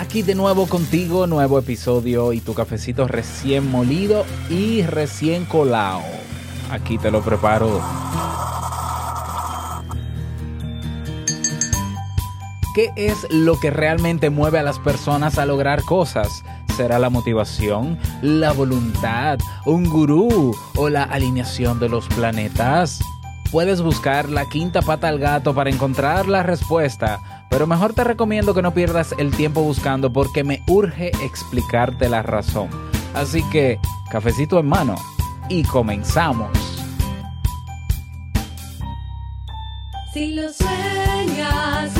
Aquí de nuevo contigo, nuevo episodio y tu cafecito recién molido y recién colado. Aquí te lo preparo. ¿Qué es lo que realmente mueve a las personas a lograr cosas? ¿Será la motivación, la voluntad, un gurú o la alineación de los planetas? Puedes buscar la quinta pata al gato para encontrar la respuesta, pero mejor te recomiendo que no pierdas el tiempo buscando porque me urge explicarte la razón. Así que, cafecito en mano y comenzamos. Si lo sueñas,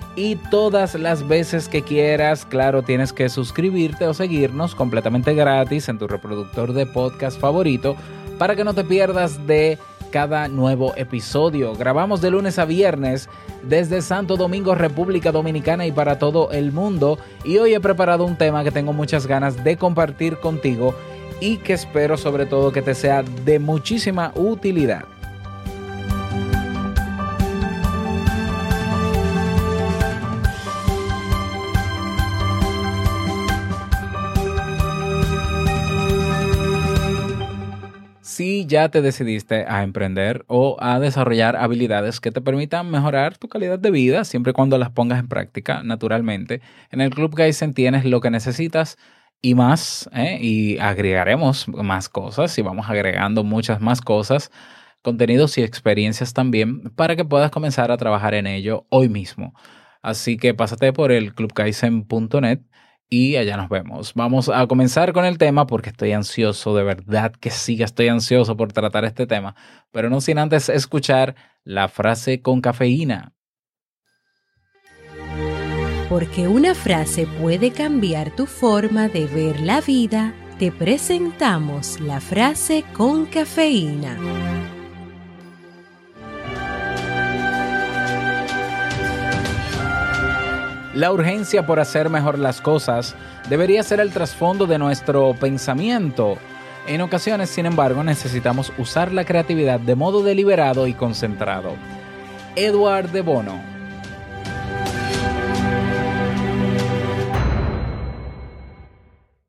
y todas las veces que quieras. Claro, tienes que suscribirte o seguirnos completamente gratis en tu reproductor de podcast favorito para que no te pierdas de cada nuevo episodio. Grabamos de lunes a viernes desde Santo Domingo, República Dominicana y para todo el mundo. Y hoy he preparado un tema que tengo muchas ganas de compartir contigo y que espero sobre todo que te sea de muchísima utilidad. Ya te decidiste a emprender o a desarrollar habilidades que te permitan mejorar tu calidad de vida, siempre y cuando las pongas en práctica naturalmente, en el Club Kaizen tienes lo que necesitas y más, ¿eh? y agregaremos más cosas y vamos agregando muchas más cosas, contenidos y experiencias también para que puedas comenzar a trabajar en ello hoy mismo. Así que pásate por el clubkaizen.net y allá nos vemos. Vamos a comenzar con el tema porque estoy ansioso, de verdad que sí, estoy ansioso por tratar este tema, pero no sin antes escuchar la frase con cafeína. Porque una frase puede cambiar tu forma de ver la vida, te presentamos la frase con cafeína. La urgencia por hacer mejor las cosas debería ser el trasfondo de nuestro pensamiento. En ocasiones, sin embargo, necesitamos usar la creatividad de modo deliberado y concentrado. Edward de Bono.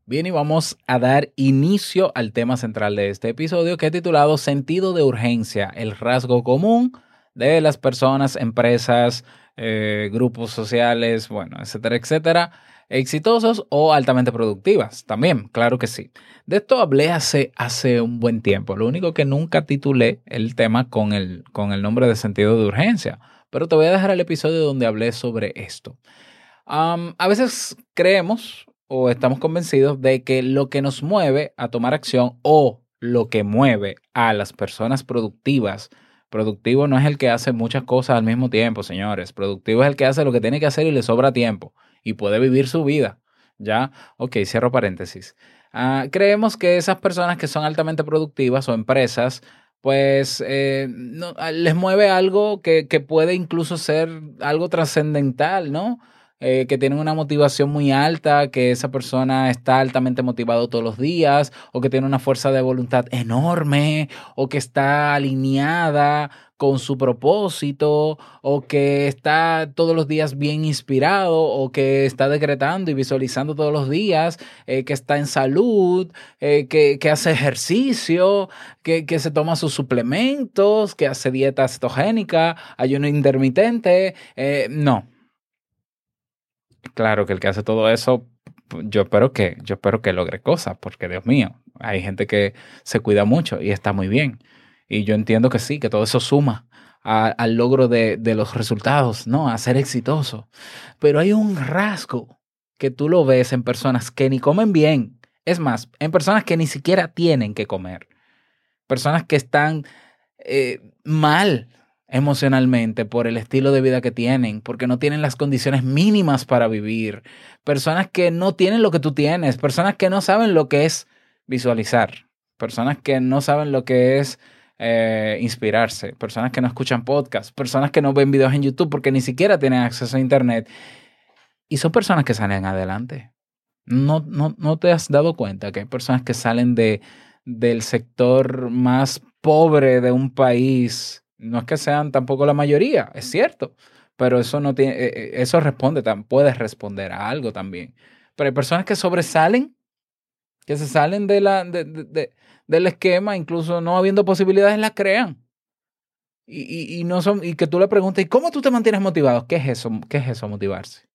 Bien, y vamos a dar inicio al tema central de este episodio que he titulado Sentido de urgencia, el rasgo común de las personas, empresas, eh, grupos sociales, bueno, etcétera, etcétera, exitosos o altamente productivas. También, claro que sí. De esto hablé hace, hace un buen tiempo. Lo único que nunca titulé el tema con el, con el nombre de sentido de urgencia. Pero te voy a dejar el episodio donde hablé sobre esto. A veces creemos o estamos convencidos de que lo que nos mueve a tomar acción o lo que mueve a las personas productivas Productivo no es el que hace muchas cosas al mismo tiempo, señores. Productivo es el que hace lo que tiene que hacer y le sobra tiempo y puede vivir su vida. ¿Ya? Ok, cierro paréntesis. Ah, creemos que esas personas que son altamente productivas o empresas, pues eh, no, les mueve algo que, que, puede incluso ser algo trascendental, ¿no? Eh, que tienen una motivación muy alta, que esa persona está altamente motivado todos los días, o que tiene una fuerza de voluntad enorme, o que está alineada con su propósito, o que está todos los días bien inspirado, o que está decretando y visualizando todos los días, eh, que está en salud, eh, que, que hace ejercicio, que, que se toma sus suplementos, que hace dieta cetogénica, ayuno intermitente. no. Claro que el que hace todo eso, yo espero que, yo espero que logre cosas, porque Dios mío, hay gente que se cuida mucho y está muy bien. Y yo entiendo que sí, que todo eso suma al logro de, de los resultados, ¿no? A ser exitoso. Pero hay un rasgo que tú lo ves en personas que ni comen bien. Es más, en personas que ni siquiera tienen que comer. Personas que están eh, mal emocionalmente por el estilo de vida que tienen, porque no tienen las condiciones mínimas para vivir. Personas que no tienen lo que tú tienes. Personas que no saben lo que es visualizar. Personas que no saben lo que es eh, inspirarse, personas que no escuchan podcasts, personas que no ven videos en YouTube porque ni siquiera tienen acceso a Internet. Y son personas que salen adelante. No, no, no te has dado cuenta que hay personas que salen de, del sector más pobre de un país. No es que sean tampoco la mayoría, es cierto, pero eso no tiene, eh, eh, eso responde, puedes responder a algo también. Pero hay personas que sobresalen, que se salen de la, de- de- del esquema, incluso no habiendo posibilidades, las crean. Y, y- y no son, y que tú le preguntes, ¿y cómo tú te mantienes motivado? ¿Qué es eso? ¿Qué es eso, motivarse?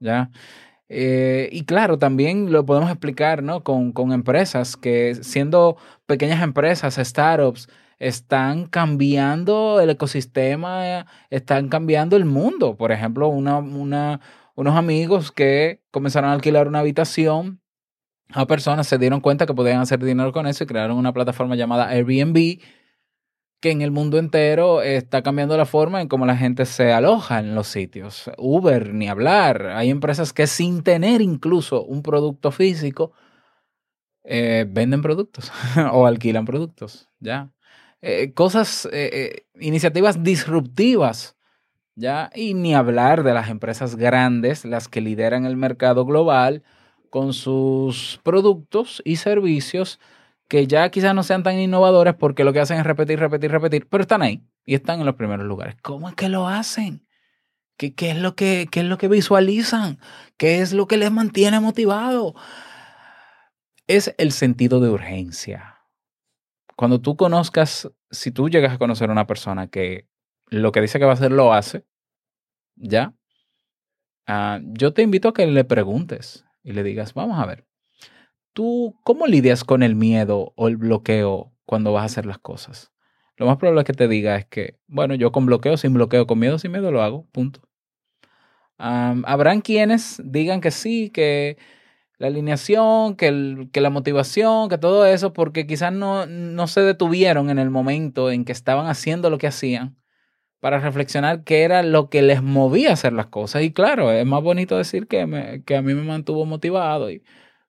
¿Ya? Eh, y claro, también lo podemos explicar, ¿no? Con, con empresas que siendo pequeñas empresas, startups, están cambiando el ecosistema, están cambiando el mundo. Por ejemplo, una, una, unos amigos que comenzaron a alquilar una habitación a personas, se dieron cuenta que podían hacer dinero con eso y crearon una plataforma llamada Airbnb que en el mundo entero está cambiando la forma en cómo la gente se aloja en los sitios. Uber, ni hablar. Hay empresas que sin tener incluso un producto físico, eh, venden productos o alquilan productos, ¿ya? Eh, cosas, eh, eh, iniciativas disruptivas, ¿ya? Y ni hablar de las empresas grandes, las que lideran el mercado global con sus productos y servicios que ya quizás no sean tan innovadores porque lo que hacen es repetir, repetir, repetir, pero están ahí y están en los primeros lugares. ¿Cómo es que lo hacen? ¿Qué, qué es, lo que, qué es lo que visualizan? ¿Qué es lo que les mantiene motivado? Es el sentido de urgencia. Cuando tú conozcas, si tú llegas a conocer a una persona que lo que dice que va a hacer lo hace, ¿ya? Ah, yo te invito a que le preguntes y le digas, vamos a ver, ¿tú cómo lidias con el miedo o el bloqueo cuando vas a hacer las cosas? Lo más probable que te diga es que, bueno, yo con bloqueo, sin bloqueo, con miedo, sin miedo lo hago, punto. Habrán quienes digan que sí, que la alineación, que, el- que la motivación, que todo eso, porque quizás no, no se detuvieron en el momento en que estaban haciendo lo que hacían para reflexionar qué era lo que les movía a hacer las cosas. Y claro, es más bonito decir que, me- que a mí me mantuvo motivado. Y,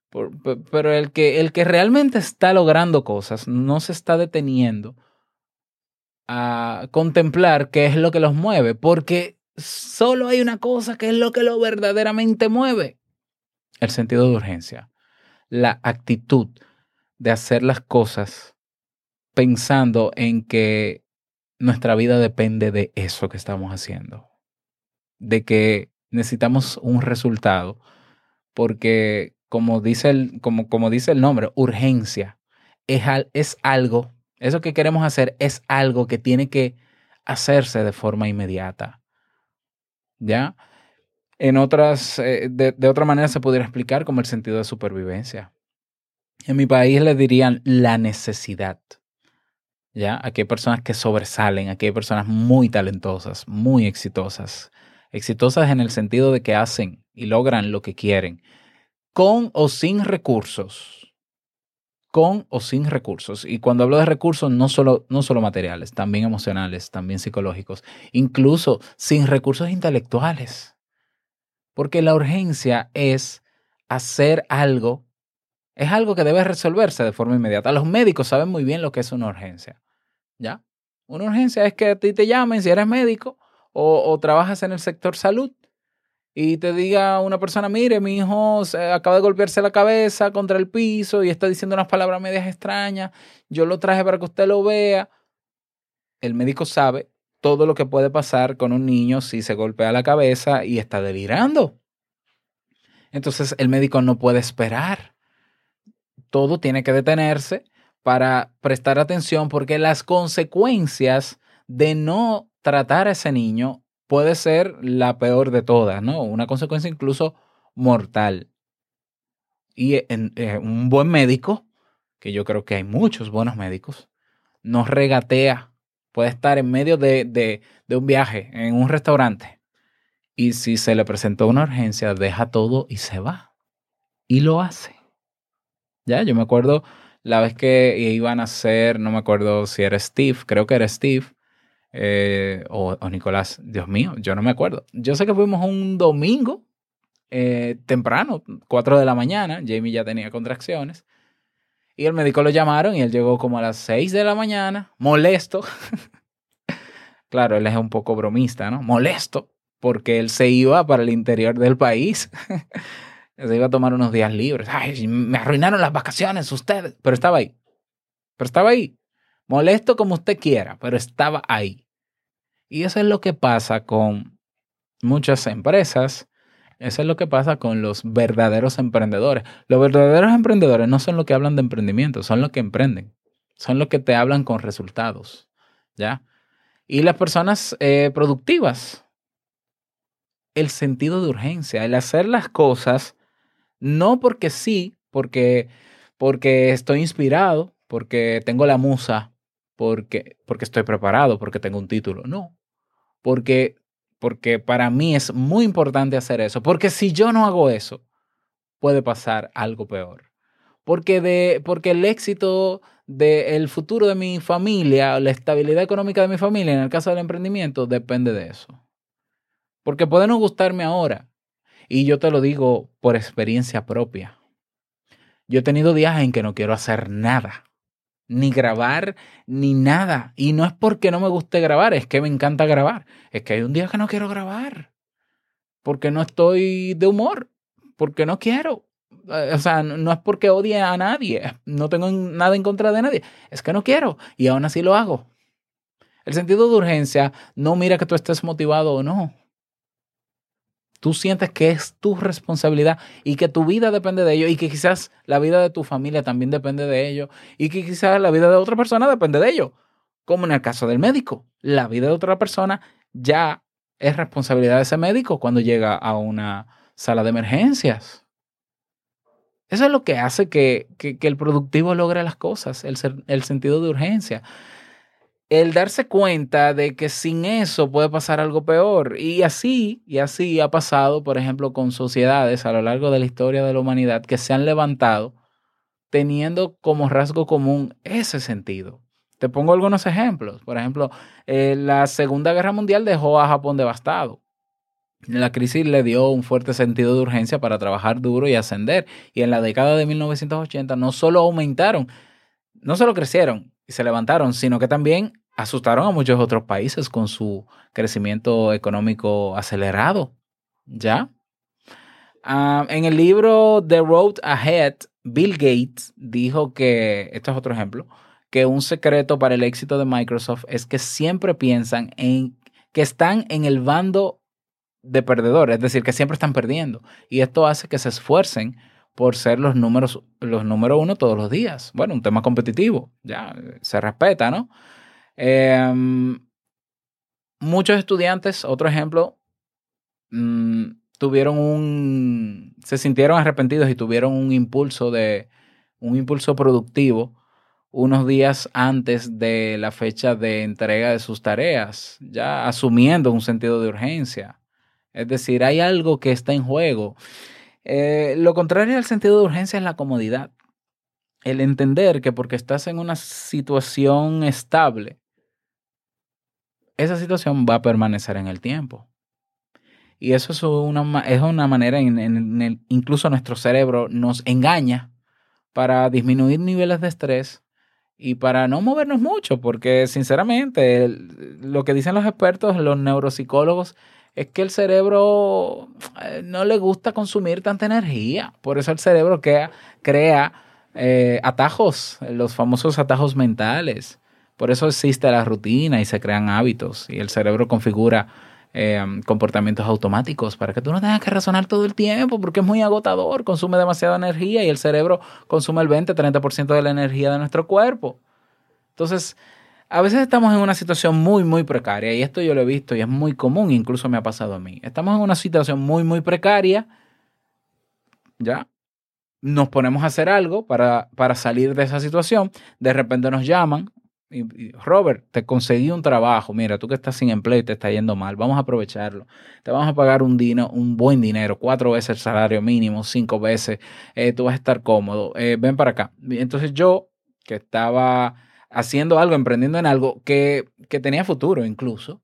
por- pe- pero el que, el que realmente está logrando cosas no se está deteniendo a contemplar qué es lo que los mueve, porque solo hay una cosa que es lo que lo verdaderamente mueve. El sentido de urgencia, la actitud de hacer las cosas pensando en que nuestra vida depende de eso que estamos haciendo, de que necesitamos un resultado, porque como dice el, como, como dice el nombre, urgencia, es, es algo, eso que queremos hacer es algo que tiene que hacerse de forma inmediata. ¿Ya? En otras, eh, de, de otra manera se pudiera explicar como el sentido de supervivencia. En mi país le dirían la necesidad. ¿Ya? Aquí hay personas que sobresalen, aquí hay personas muy talentosas, muy exitosas. Exitosas en el sentido de que hacen y logran lo que quieren, con o sin recursos. Con o sin recursos. Y cuando hablo de recursos, no solo, no solo materiales, también emocionales, también psicológicos, incluso sin recursos intelectuales. Porque la urgencia es hacer algo, es algo que debe resolverse de forma inmediata. Los médicos saben muy bien lo que es una urgencia. ¿Ya? Una urgencia es que a ti te llamen si eres médico o, o trabajas en el sector salud y te diga una persona, mire, mi hijo acaba de golpearse la cabeza contra el piso y está diciendo unas palabras medias extrañas, yo lo traje para que usted lo vea. El médico sabe todo lo que puede pasar con un niño si se golpea la cabeza y está delirando. Entonces el médico no puede esperar. Todo tiene que detenerse para prestar atención porque las consecuencias de no tratar a ese niño puede ser la peor de todas, ¿no? Una consecuencia incluso mortal. Y eh, un buen médico, que yo creo que hay muchos buenos médicos, no regatea. Puede estar en medio de, de- un viaje, en un restaurante, y si se le presentó una urgencia, deja todo y se va. Y lo hace. Ya, yo me acuerdo la vez que iban a hacer, no me acuerdo si era Steve, creo que era Steve, eh, o, o Nicolás, Dios mío, yo no me acuerdo. Yo sé que fuimos un domingo eh, temprano, 4 de la mañana, Jamie ya tenía contracciones, y el médico lo llamaron y él llegó como a las 6 de la mañana, molesto. claro, él es un poco bromista, ¿no? Molesto, porque él se iba para el interior del país. se iba a tomar unos días libres. Ay, me arruinaron las vacaciones ustedes, pero estaba ahí. Pero estaba ahí. Molesto como usted quiera, pero estaba ahí. Y eso es lo que pasa con muchas empresas. Eso es lo que pasa con los verdaderos emprendedores. Los verdaderos emprendedores no son los que hablan de emprendimiento, son los que emprenden. Son los que te hablan con resultados. ¿Ya? Y las personas eh, productivas, el sentido de urgencia, el hacer las cosas no porque sí, porque, porque estoy inspirado, porque tengo la musa, porque, porque estoy preparado, porque tengo un título. No, porque, porque para mí es muy importante hacer eso, porque si yo no hago eso, puede pasar algo peor. Porque, de, porque el éxito del futuro de mi familia, la estabilidad económica de mi familia, en el caso del emprendimiento, depende de eso. Porque puede no gustarme ahora, y yo te lo digo por experiencia propia. Yo he tenido días en que no quiero hacer nada, ni grabar, ni nada. Y no es porque no me guste grabar, es que me encanta grabar. Es que hay un día que no quiero grabar, porque no estoy de humor, porque no quiero. Eh, O sea, no es porque odie a nadie, no tengo nada en contra de nadie, es que no quiero y aún así lo hago. El sentido de urgencia no mira que tú estés motivado o no tú sientes que es tu responsabilidad y que tu vida depende de ello y que quizás la vida de tu familia también depende de ello y que quizás la vida de otra persona depende de ello, como en el caso del médico. La vida de otra persona ya es responsabilidad de ese médico cuando llega a una sala de emergencias. Eso es lo que hace que, que, que el productivo logre las cosas, el, ser- el sentido de urgencia el darse cuenta de que sin eso puede pasar algo peor. Y así, y así ha pasado, por ejemplo, con sociedades a lo largo de la historia de la humanidad que se han levantado teniendo como rasgo común ese sentido. Te pongo algunos ejemplos. Por ejemplo, eh, la Segunda Guerra Mundial dejó a Japón devastado. La crisis le dio un fuerte sentido de urgencia para trabajar duro y ascender. Y en la década de 1980 no solo aumentaron, no solo crecieron y se levantaron, sino que también asustaron a muchos otros países con su crecimiento económico acelerado. ¿Ya? Ah, en el libro The Road Ahead, Bill Gates dijo que, esto es otro ejemplo, que un secreto para el éxito de Microsoft es que siempre piensan en que están en el bando de perdedores, es decir, que siempre están perdiendo. Y esto hace que se esfuercen por ser los números, los número uno todos los días. Bueno, un tema competitivo, ya se respeta, ¿no? Em, muchos estudiantes, otro ejemplo, mm, tuvieron un, se sintieron arrepentidos y tuvieron un impulso de, un impulso productivo unos días antes de la fecha de entrega de sus tareas, ya asumiendo un sentido de urgencia. Es decir, hay algo que está en juego. Eh, lo contrario al sentido de urgencia es la comodidad. El entender que porque estás en una situación estable, esa situación va a permanecer en el tiempo. Y eso es una, es una manera en, en- el, incluso nuestro cerebro nos engaña para disminuir niveles de estrés y para no movernos mucho, porque sinceramente lo que dicen los expertos, los neuropsicólogos, es que el cerebro eh, no le gusta consumir tanta energía. Por eso el cerebro crea, crea eh, atajos, los famosos atajos mentales. Por eso existe la rutina y se crean hábitos y el cerebro configura eh, comportamientos automáticos para que tú no tengas que razonar todo el tiempo porque es muy agotador, consume demasiada energía y el cerebro consume el 20-30% de la energía de nuestro cuerpo. Entonces, a veces estamos en una situación muy, muy precaria y esto yo lo he visto y es muy común, incluso me ha pasado a mí. Estamos en una situación muy, muy precaria, ¿ya? Nos ponemos a hacer algo para, para salir de esa situación, de repente nos llaman, Robert, te conseguí un trabajo. Mira, tú que estás sin empleo y te está yendo mal, vamos a aprovecharlo. Te vamos a pagar un, dino, un buen dinero, cuatro veces el salario mínimo, cinco veces. Eh, tú vas a estar cómodo. Eh, ven para acá. Entonces yo, que estaba haciendo algo, emprendiendo en algo que, que tenía futuro incluso,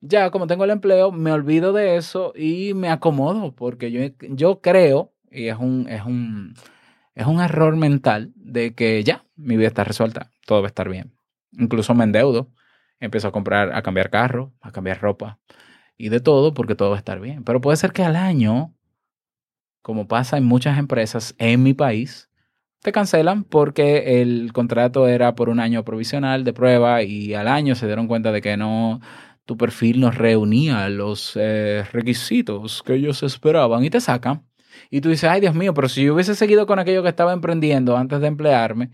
ya como tengo el empleo, me olvido de eso y me acomodo porque yo, yo creo, y es un, es un, es un error mental de que ya, mi vida está resuelta, todo va a estar bien. Incluso me endeudo, empiezo a comprar, a cambiar carro, a cambiar ropa y de todo porque todo va a estar bien. Pero puede ser que al año, como pasa en muchas empresas en mi país, te cancelan porque el contrato era por un año provisional de prueba y al año se dieron cuenta de que no, tu perfil no reunía los eh, requisitos que ellos esperaban y te sacan. Y tú dices, ay Dios mío, pero si yo hubiese seguido con aquello que estaba emprendiendo antes de emplearme,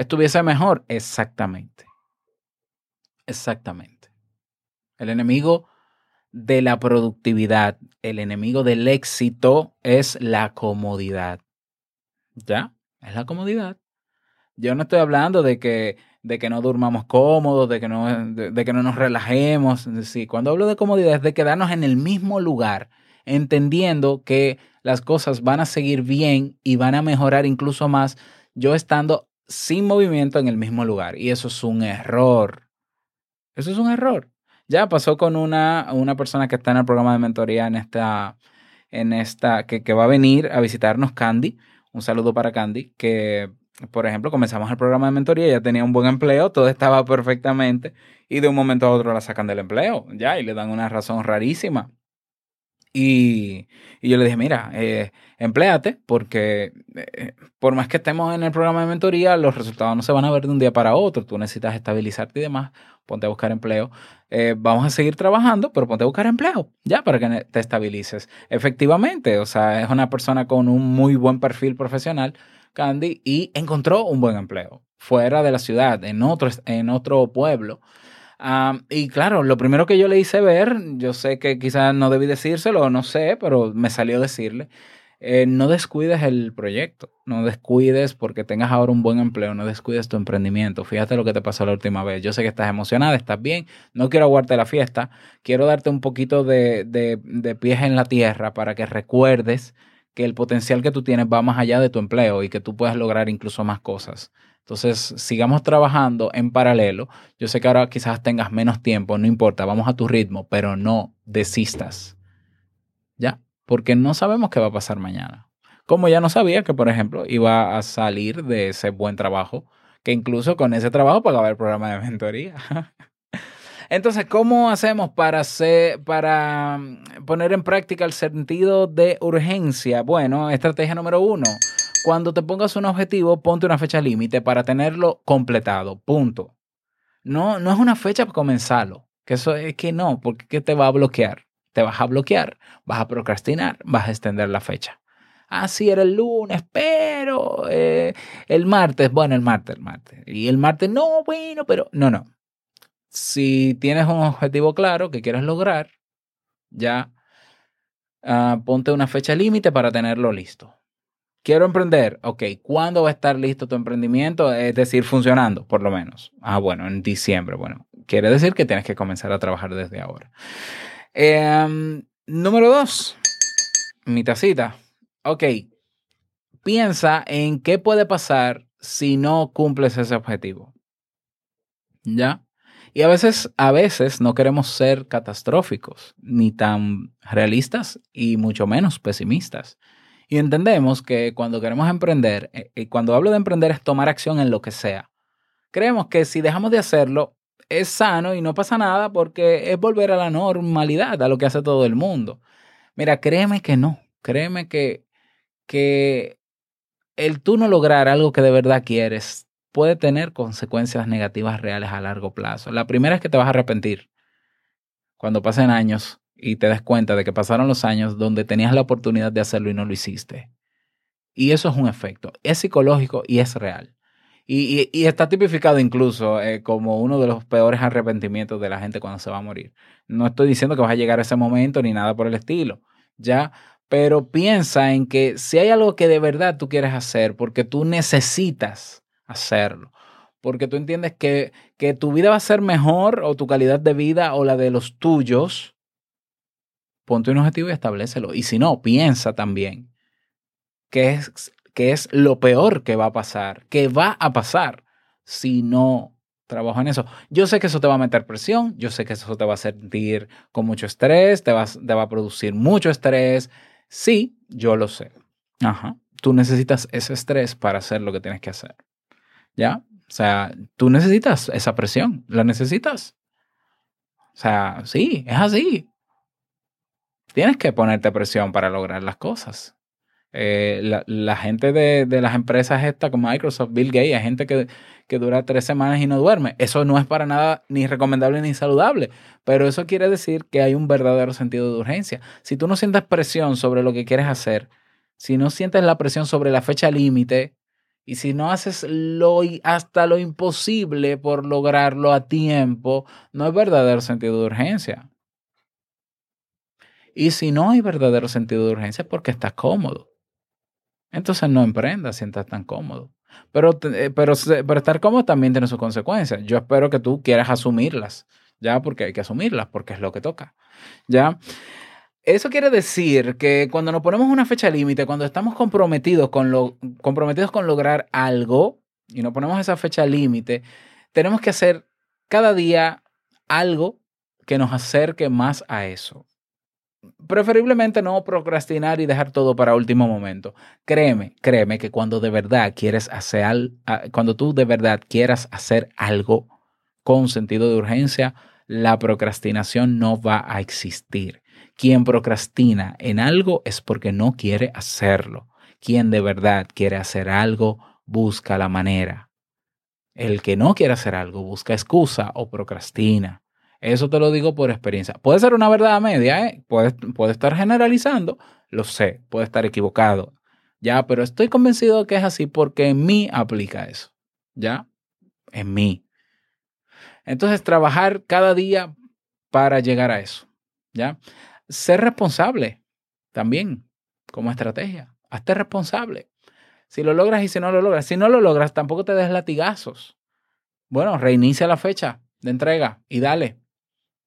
estuviese mejor. Exactamente. Exactamente. El enemigo de la productividad, el enemigo del éxito es la comodidad. ¿Ya? Es la comodidad. Yo no estoy hablando de que, de que no durmamos cómodos, de que no, de, que no nos relajemos. Sí, cuando hablo de comodidad es de quedarnos en el mismo lugar, entendiendo que las cosas van a seguir bien y van a mejorar incluso más yo estando sin movimiento en el mismo lugar. Y eso es un error. Eso es un error. Ya pasó con una, una persona que está en el programa de mentoría en esta, en esta, que, que va a venir a visitarnos, Candy. Un saludo para Candy, que, por ejemplo, comenzamos el programa de mentoría, ella tenía un buen empleo, todo estaba perfectamente, y de un momento a otro la sacan del empleo, ya, y le dan una razón rarísima. Y, yo le dije, mira, eh, empléate porque eh, por más que estemos en el programa de mentoría, los resultados no se van a ver de un día para otro. Tú necesitas estabilizarte y demás. Ponte a buscar empleo. Eh, vamos a seguir trabajando, pero ponte a buscar empleo, ya, para que te estabilices. Efectivamente, o sea, es una persona con un muy buen perfil profesional, Candy, y encontró un buen empleo fuera de la ciudad, en otro, en otro pueblo. Um, y claro, lo primero que yo le hice ver, yo sé que quizás no debí decírselo, no sé, pero me salió decirle, eh, no descuides el proyecto, no descuides porque tengas ahora un buen empleo, no descuides tu emprendimiento. Fíjate lo que te pasó la última vez. Yo sé que estás emocionada, estás bien, no quiero aguarte la fiesta, quiero darte un poquito de, de, de pies en la tierra para que recuerdes que el potencial que tú tienes va más allá de tu empleo y que tú puedas lograr incluso más cosas. Entonces, sigamos trabajando en paralelo. Yo sé que ahora quizás tengas menos tiempo, no importa, vamos a tu ritmo, pero no desistas. ¿Ya? Porque no sabemos qué va a pasar mañana. Como ya no sabía que, por ejemplo, iba a salir de ese buen trabajo, que incluso con ese trabajo pagaba el programa de mentoría. Entonces, ¿cómo hacemos para, hacer, para mm, poner en práctica el sentido de urgencia? Bueno, estrategia número uno cuando te pongas un objetivo, ponte una fecha límite para tenerlo completado. Punto. No, no es una fecha para comenzarlo. Que eso es que no, porque ¿qué te va a bloquear? Te vas a bloquear, vas a procrastinar, vas a extender la fecha. Ah, sí, era el lunes, pero eh, el martes, bueno, el martes, el martes. Y el martes, no, bueno, pero no, no. Si tienes un objetivo claro que quieres lograr, ya uh, ponte una fecha límite para tenerlo listo. Quiero emprender. Ok, ¿cuándo va a estar listo tu emprendimiento? Es decir, funcionando, por lo menos. Ah, bueno, en diciembre. Bueno, quiere decir que tienes que comenzar a trabajar desde ahora. Eh, número dos, mi tacita. Ok, piensa en qué puede pasar si no cumples ese objetivo. ¿Ya? Y a veces, a veces no queremos ser catastróficos, ni tan realistas y mucho menos pesimistas. Y entendemos que cuando queremos emprender, y cuando hablo de emprender es tomar acción en lo que sea. Creemos que si dejamos de hacerlo, es sano y no pasa nada porque es volver a la normalidad, a lo que hace todo el mundo. Mira, créeme que no, créeme que, que el tú no lograr algo que de verdad quieres puede tener consecuencias negativas reales a largo plazo. La primera es que te vas a arrepentir cuando pasen años y te des cuenta de que pasaron los años donde tenías la oportunidad de hacerlo y no lo hiciste. Y eso es un efecto, es psicológico y es real. Y, y- y está tipificado incluso eh, como uno de los peores arrepentimientos de la gente cuando se va a morir. No estoy diciendo que vas a llegar a ese momento ni nada por el estilo, ¿ya? Pero piensa en que si hay algo que de verdad tú quieres hacer, porque tú necesitas hacerlo, porque tú entiendes que, que tu vida va a ser mejor o tu calidad de vida o la de los tuyos, ponte un objetivo y establecelo. Y si no, piensa también que es, que es lo peor que va a pasar, que va a pasar si no trabajo en eso. Yo sé que eso te va a meter presión, yo sé que eso te va a sentir con mucho estrés, te va, te va a producir mucho estrés. Sí, yo lo sé. Ajá. Tú necesitas ese estrés para hacer lo que tienes que hacer. ¿Ya? O sea, tú necesitas esa presión, la necesitas. O sea, sí, es así. Tienes que ponerte presión para lograr las cosas. Eh, la, gente de, las empresas estas como Microsoft, Bill Gates, hay gente que, que dura tres semanas y no duerme. Eso no es para nada ni recomendable ni saludable, pero eso quiere decir que hay un verdadero sentido de urgencia. Si tú no sientes presión sobre lo que quieres hacer, si no sientes la presión sobre la fecha límite y si no haces lo hasta lo imposible por lograrlo a tiempo, no hay verdadero sentido de urgencia. Y si no hay verdadero sentido de urgencia es porque estás cómodo. Entonces no emprendas si estás tan cómodo. Pero, eh, pero, pero estar cómodo también tiene sus consecuencias. Yo espero que tú quieras asumirlas, ya, porque hay que asumirlas, porque es lo que toca, ya. Eso quiere decir que cuando nos ponemos una fecha límite, cuando estamos comprometidos con, lo, comprometidos con lograr algo y nos ponemos esa fecha límite, tenemos que hacer cada día algo que nos acerque más a eso. Preferiblemente no procrastinar y dejar todo para último momento. Créeme, créeme que cuando de verdad quieres hacer cuando tú de verdad quieras hacer algo con sentido de urgencia, la procrastinación no va a existir. Quien procrastina en algo es porque no quiere hacerlo. Quien de verdad quiere hacer algo busca la manera. El que no quiere hacer algo busca excusa o procrastina. Eso te lo digo por experiencia. Puede ser una verdad media, ¿eh? Puede, puede estar generalizando, lo sé, puede estar equivocado. Ya, pero estoy convencido que es así porque en mí aplica eso. ¿Ya? En mí. Entonces, trabajar cada día para llegar a eso. ¿Ya? Ser responsable también como estrategia. Hazte responsable. Si lo logras y si no lo logras. Si no lo logras, tampoco te des latigazos. Bueno, reinicia la fecha de entrega y dale.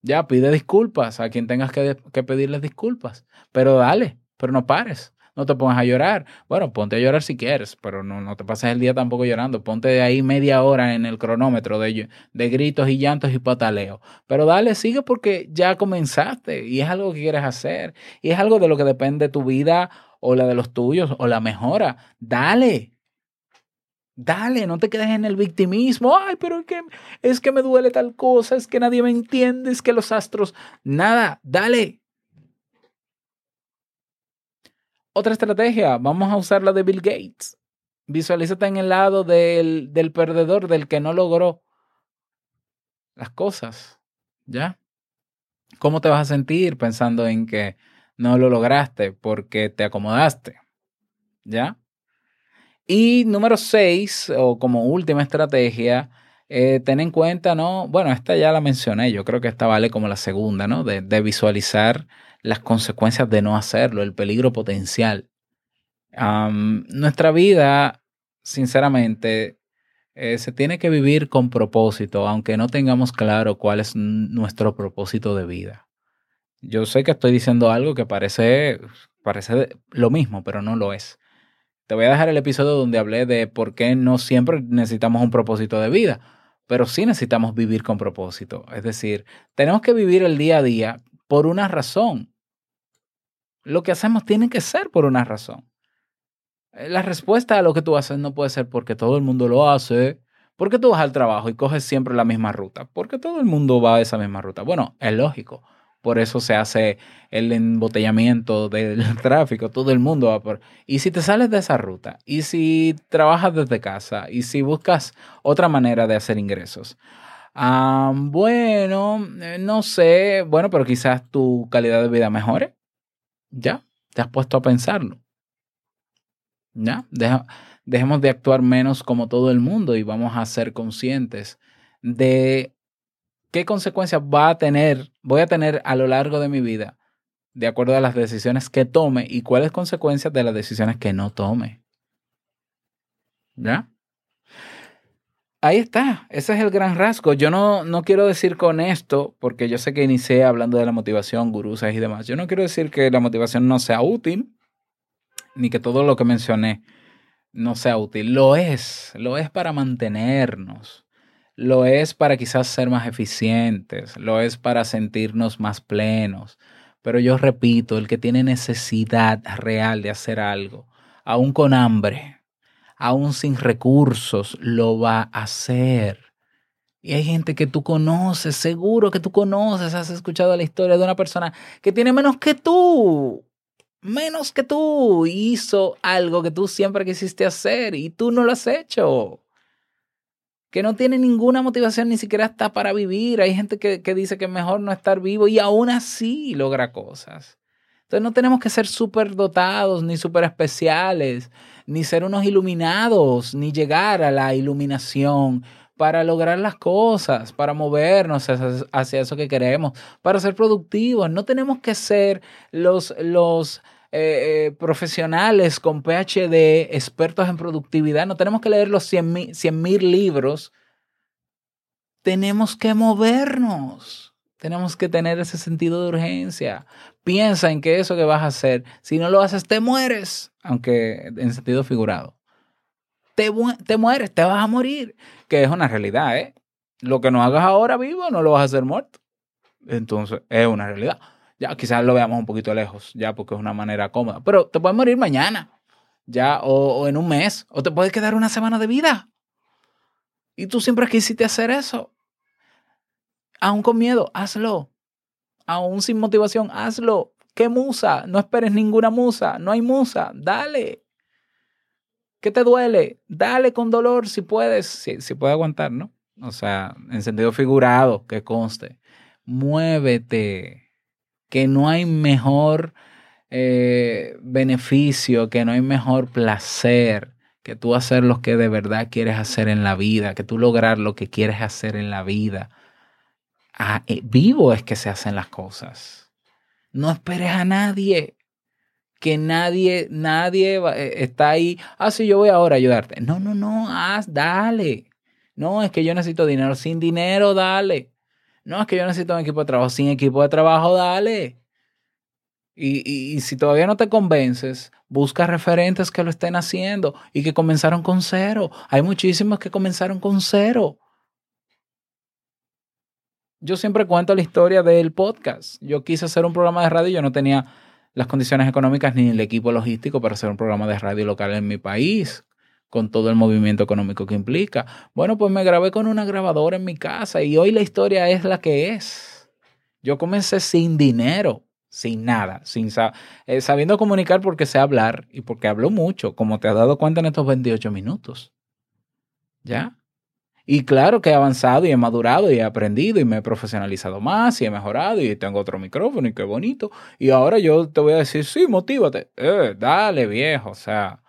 Ya, pide disculpas a quien tengas que, que pedirles disculpas. Pero dale, pero no pares. No te pongas a llorar. Bueno, ponte a llorar si quieres, pero no, no te pases el día tampoco llorando. Ponte de ahí media hora en el cronómetro de, de gritos y llantos y pataleo. Pero dale, sigue porque ya comenzaste y es algo que quieres hacer. Y es algo de lo que depende tu vida o la de los tuyos o la mejora. Dale. Dale, no te quedes en el victimismo. Ay, pero es que, es que me duele tal cosa, es que nadie me entiende, es que los astros. Nada, dale. Otra estrategia, vamos a usar la de Bill Gates. Visualízate en el lado del, del perdedor, del que no logró las cosas. ¿Ya? ¿Cómo te vas a sentir pensando en que no lo lograste porque te acomodaste? ¿Ya? Y número seis, o como última estrategia, eh, ten en cuenta, ¿no? Bueno, esta ya la mencioné, yo creo que esta vale como la segunda, ¿no? De, visualizar las consecuencias de no hacerlo, el peligro potencial. Nuestra vida, sinceramente, eh, se tiene que vivir con propósito, aunque no tengamos claro cuál es nuestro propósito de vida. Yo sé que estoy diciendo algo que parece, parece lo mismo, pero no lo es. Te voy a dejar el episodio donde hablé de por qué no siempre necesitamos un propósito de vida, pero sí necesitamos vivir con propósito. Es decir, tenemos que vivir el día a día por una razón. Lo que hacemos tiene que ser por una razón. La respuesta a lo que tú haces no puede ser porque todo el mundo lo hace, ¿Por qué tú vas al trabajo y coges siempre la misma ruta? Porque todo el mundo va a esa misma ruta. Bueno, es lógico. Por eso se hace el embotellamiento del tráfico. Todo el mundo va por... Y si te sales de esa ruta, y si trabajas desde casa, y si buscas otra manera de hacer ingresos. Bueno, eh, no sé. Bueno, pero quizás tu calidad de vida mejore. Ya, te has puesto a pensarlo. Ya, dejemos de actuar menos como todo el mundo y vamos a ser conscientes de qué consecuencias va a tener, voy a tener a lo largo de mi vida, de acuerdo a las decisiones que tome y cuáles consecuencias de las decisiones que no tome. ¿Ya? Ahí está, ese es el gran rasgo. Yo no, no quiero decir con esto, porque yo sé que inicié hablando de la motivación, gurusas y demás. Yo no quiero decir que la motivación no sea útil, ni que todo lo que mencioné no sea útil. Lo es, lo es para mantenernos, lo es para quizás ser más eficientes, lo es para sentirnos más plenos. Pero yo repito, el que tiene necesidad real de hacer algo, aún con hambre, aún sin recursos, lo va a hacer. Y hay gente que tú conoces, seguro que tú conoces, has escuchado la historia de una persona que tiene menos que tú, menos que tú, hizo algo que tú siempre quisiste hacer y tú no lo has hecho. Que no tiene ninguna motivación ni siquiera hasta para vivir. Hay gente que, que dice que es mejor no estar vivo y aún así logra cosas. Entonces no tenemos que ser súper dotados, ni súper especiales, ni ser unos iluminados, ni llegar a la iluminación para lograr las cosas, para movernos hacia, hacia eso que queremos, para ser productivos. No tenemos que ser los, los eh, eh, profesionales con PhD, expertos en productividad. No tenemos que leer los 100 mil libros. Tenemos que movernos. Tenemos que tener ese sentido de urgencia. Piensa en que eso que vas a hacer, si no lo haces, te mueres, aunque en sentido figurado. Te, te mueres, te vas a morir, que es una realidad, ¿eh? Lo que no hagas ahora vivo, no lo vas a hacer muerto. Entonces, es una realidad. Ya quizás lo veamos un poquito lejos, ya porque es una manera cómoda. Pero te puedes morir mañana, ya, o, en un mes, o te puede quedar una semana de vida. Y tú siempre quisiste hacer eso. Aún con miedo, hazlo. Aún sin motivación, hazlo. ¿Qué musa? No esperes ninguna musa. No hay musa. Dale. ¿Qué te duele? Dale con dolor si puedes, si, si puedes aguantar, ¿no? O sea, en sentido figurado, que conste. Muévete. Que no hay mejor eh, beneficio, que no hay mejor placer que tú hacer lo que de verdad quieres hacer en la vida, que tú lograr lo que quieres hacer en la vida. Ah, eh, vivo es que se hacen las cosas. No esperes a nadie. Que nadie, nadie eh, está ahí. Ah, sí, yo voy ahora a ayudarte. No, no, no, haz, dale. No, es que yo necesito dinero. Sin dinero, dale. No, es que yo necesito un equipo de trabajo. Sin equipo de trabajo, dale. Y, y- y si todavía no te convences, busca referentes que lo estén haciendo y que comenzaron con cero. Hay muchísimos que comenzaron con cero. Yo siempre cuento la historia del podcast. Yo quise hacer un programa de radio y yo no tenía las condiciones económicas ni el equipo logístico para hacer un programa de radio local en mi país, con todo el movimiento económico que implica. Bueno, pues me grabé con una grabadora en mi casa y hoy la historia es la que es. Yo comencé sin dinero, sin nada, sin eh, sabiendo comunicar porque sé hablar y porque hablo mucho, como te has dado cuenta en estos 28 minutos. ¿Ya? Y claro que he avanzado y he madurado y he aprendido y me he profesionalizado más y he mejorado y tengo otro micrófono y qué bonito. Y ahora yo te voy a decir, sí, motívate. Eh, dale, viejo. O sea,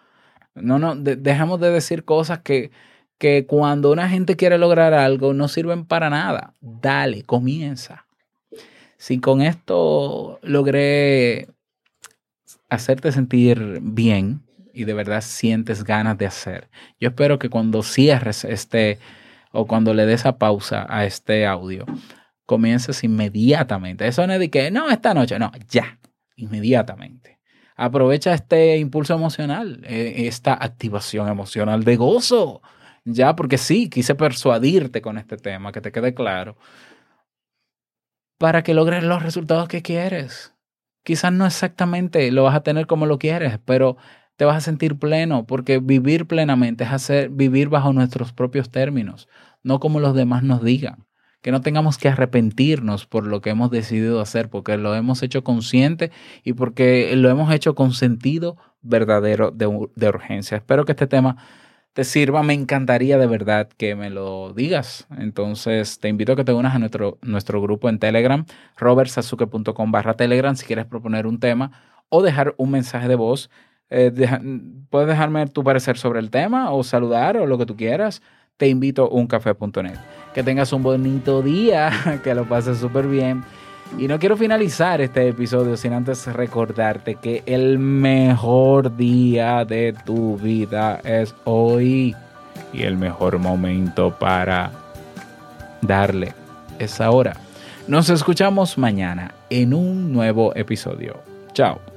no, no, de- dejamos de decir cosas que, que cuando una gente quiere lograr algo no sirven para nada. Dale, comienza. Si con esto logré hacerte sentir bien y de verdad sientes ganas de hacer, yo espero que cuando cierres este o cuando le des a pausa a este audio, comiences inmediatamente. Eso no es de que, no, esta noche, no, ya, inmediatamente. Aprovecha este impulso emocional, eh, esta activación emocional de gozo. Ya, porque sí, quise persuadirte con este tema, que te quede claro, para que logres los resultados que quieres. Quizás no exactamente lo vas a tener como lo quieres, pero te vas a sentir pleno, porque vivir plenamente es hacer vivir bajo nuestros propios términos, no como los demás nos digan. Que no tengamos que arrepentirnos por lo que hemos decidido hacer, porque lo hemos hecho consciente y porque lo hemos hecho con sentido verdadero de, urgencia. Espero que este tema te sirva. Me encantaría de verdad que me lo digas. Entonces te invito a que te unas a nuestro, nuestro grupo en Telegram, robertsazuke.com barra Telegram, si quieres proponer un tema o dejar un mensaje de voz. Eh, puedes dejarme tu parecer sobre el tema o saludar o lo que tú quieras. Te invito a uncafé.net. Que tengas un bonito día, que lo pases súper bien. Y no quiero finalizar este episodio sin antes recordarte que el mejor día de tu vida es hoy. Y el mejor momento para darle es ahora. Nos escuchamos mañana en un nuevo episodio. Chao.